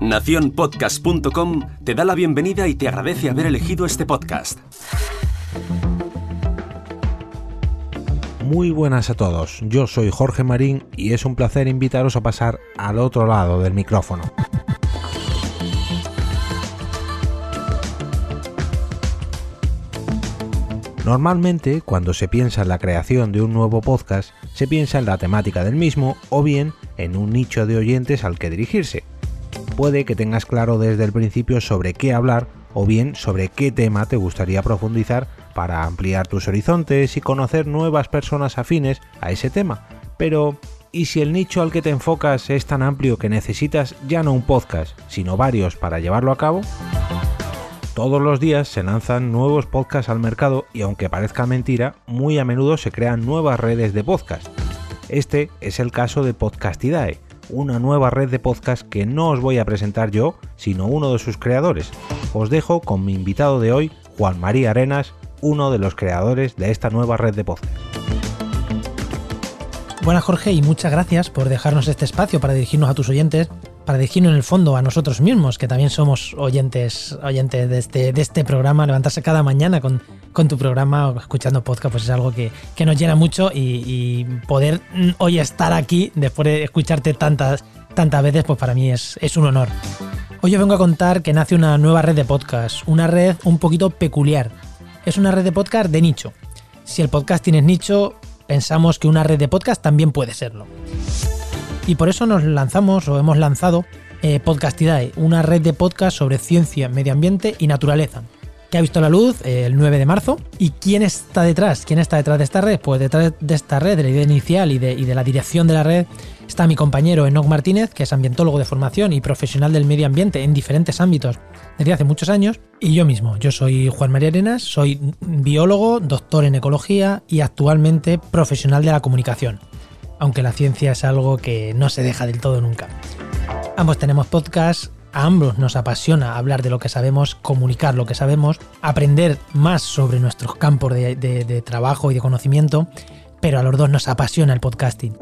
Naciónpodcast.com te da la bienvenida y te agradece haber elegido este podcast. Muy buenas a todos, yo soy Jorge Marín y es un placer invitaros a pasar al otro lado del micrófono. Normalmente, cuando se piensa en la creación de un nuevo podcast, se piensa en la temática del mismo o bien en un nicho de oyentes al que dirigirse. Puede que tengas claro desde el principio sobre qué hablar o bien sobre qué tema te gustaría profundizar para ampliar tus horizontes y conocer nuevas personas afines a ese tema. Pero, ¿y si el nicho al que te enfocas es tan amplio que necesitas ya no un podcast, sino varios para llevarlo a cabo? Todos los días se lanzan nuevos podcasts al mercado y aunque parezca mentira, muy a menudo se crean nuevas redes de podcast. Este es el caso de Podcastidae, una nueva red de podcast que no os voy a presentar yo, sino uno de sus creadores. Os dejo con mi invitado de hoy, Juan María Arenas, uno de los creadores de esta nueva red de podcast. Buenas Jorge y muchas gracias por dejarnos este espacio para dirigirnos a tus oyentes para dirigirnos en el fondo a nosotros mismos, que también somos oyentes, oyentes de, este, de este programa, levantarse cada mañana con, tu programa o escuchando podcast, pues es algo que, nos llena mucho y, poder hoy estar aquí después de escucharte tantas, tantas veces, pues para mí es, es un honor. Hoy os vengo a contar que nace una nueva red de podcast, una red un poquito peculiar. Es una red de podcast de nicho. Si el podcast tiene nicho, pensamos que una red de podcast también puede serlo. Y por eso nos lanzamos o hemos lanzado eh, Podcastidae, una red de podcast sobre ciencia, medio ambiente y naturaleza, que ha visto la luz eh, el 9 de marzo. ¿Y quién está detrás? ¿Quién está detrás de esta red? Pues detrás de esta red, de la idea inicial y de, y de la dirección de la red, está mi compañero Enoch Martínez, que es ambientólogo de formación y profesional del medio ambiente en diferentes ámbitos desde hace muchos años, y yo mismo. Yo soy Juan María Arenas, soy biólogo, doctor en ecología y actualmente profesional de la comunicación aunque la ciencia es algo que no se deja del todo nunca. Ambos tenemos podcast, a ambos nos apasiona hablar de lo que sabemos, comunicar lo que sabemos, aprender más sobre nuestros campos de, trabajo y de conocimiento, pero a los dos nos apasiona el podcasting.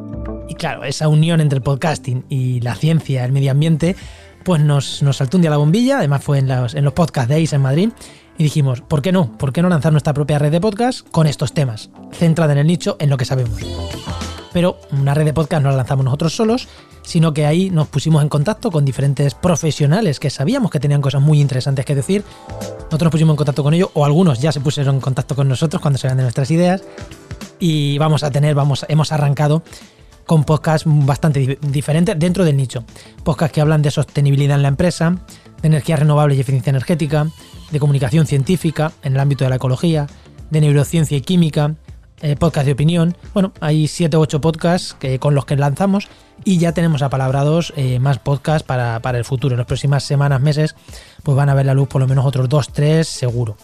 Y claro, esa unión entre el podcasting y la ciencia, el medio ambiente, pues nos, nos saltó un día la bombilla, además fue en los, en los podcast days en Madrid, y dijimos, ¿por qué no? ¿Por qué no lanzar nuestra propia red de podcast con estos temas, centrada en el nicho, en lo que sabemos? Pero una red de podcast no la lanzamos nosotros solos, sino que ahí nos pusimos en contacto con diferentes profesionales que sabíamos que tenían cosas muy interesantes que decir. Nosotros nos pusimos en contacto con ellos, o algunos ya se pusieron en contacto con nosotros cuando se de nuestras ideas. Y vamos a tener, vamos, hemos arrancado con podcasts bastante diferentes dentro del nicho. Podcasts que hablan de sostenibilidad en la empresa, de energía renovable y eficiencia energética, de comunicación científica en el ámbito de la ecología, de neurociencia y química, eh, podcast de opinión. Bueno, hay 7 u 8 podcasts que, con los que lanzamos y ya tenemos apalabrados eh, más podcasts para, para, el futuro. En las próximas semanas, meses, pues van a ver la luz por lo menos otros 2, 3 seguro.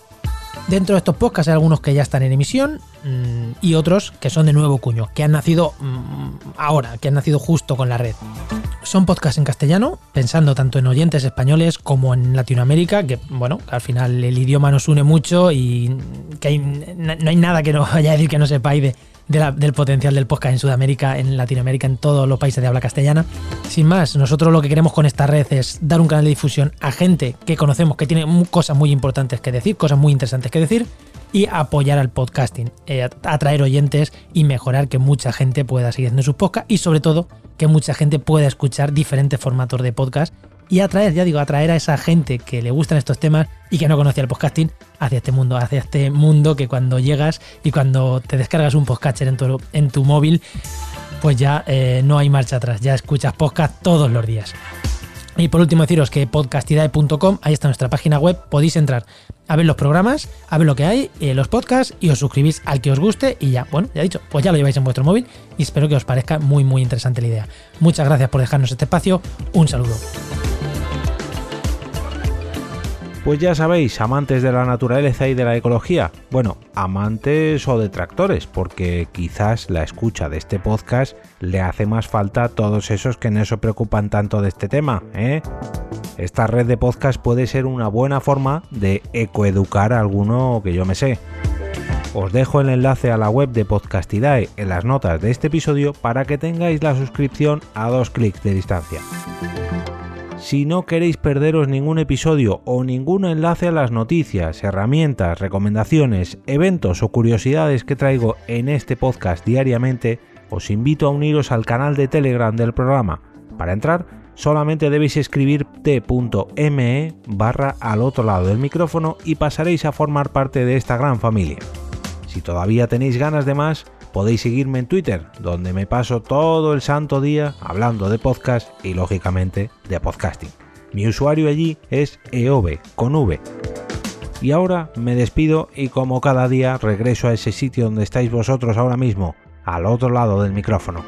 Dentro de estos podcasts hay algunos que ya están en emisión mm, y otros que son de nuevo cuño, que han nacido mm, ahora, que han nacido justo con la red. Son podcasts en castellano, pensando tanto en oyentes españoles como en Latinoamérica, que bueno, al final el idioma nos une mucho y que no hay nada que no vaya a decir que no sepáis de, del potencial del podcast en Sudamérica, en Latinoamérica, en todos los países de habla castellana. Sin más, nosotros lo que queremos con esta red es dar un canal de difusión a gente que conocemos, que tiene cosas muy importantes que decir, cosas muy interesantes que decir, y apoyar al podcasting, eh, atraer oyentes y mejorar que mucha gente pueda seguir haciendo sus podcasts y sobre todo que mucha gente pueda escuchar diferentes formatos de podcast y atraer, ya digo, atraer a esa gente que le gustan estos temas y que no conocía el podcasting hacia este mundo, hacia este mundo que cuando llegas y cuando te descargas un podcatcher en tu, en tu móvil, pues ya eh, no hay marcha atrás, ya escuchas podcast todos los días. Y por último deciros que podcastidae.com, ahí está nuestra página web, podéis entrar a ver los programas, a ver lo que hay, eh, los podcasts y os suscribís al que os guste y ya, bueno, ya dicho, pues ya lo lleváis en vuestro móvil y espero que os parezca muy muy interesante la idea. Muchas gracias por dejarnos este espacio, un saludo. Pues ya sabéis, amantes de la naturaleza y de la ecología, bueno, amantes o detractores, porque quizás la escucha de este podcast le hace más falta a todos esos que no se preocupan tanto de este tema, ¿eh? Esta red de podcast puede ser una buena forma de ecoeducar a alguno que yo me sé. Os dejo el enlace a la web de Podcastidae en las notas de este episodio para que tengáis la suscripción a dos clics de distancia. Si no queréis perderos ningún episodio o ningún enlace a las noticias, herramientas, recomendaciones, eventos o curiosidades que traigo en este podcast diariamente, os invito a uniros al canal de Telegram del programa. Para entrar, solamente debéis escribir t.me barra al otro lado del micrófono y pasaréis a formar parte de esta gran familia. Si todavía tenéis ganas de más, podéis seguirme en Twitter, donde me paso todo el santo día hablando de podcast y lógicamente de podcasting. Mi usuario allí es EOB con V. Y ahora me despido y como cada día regreso a ese sitio donde estáis vosotros ahora mismo, al otro lado del micrófono.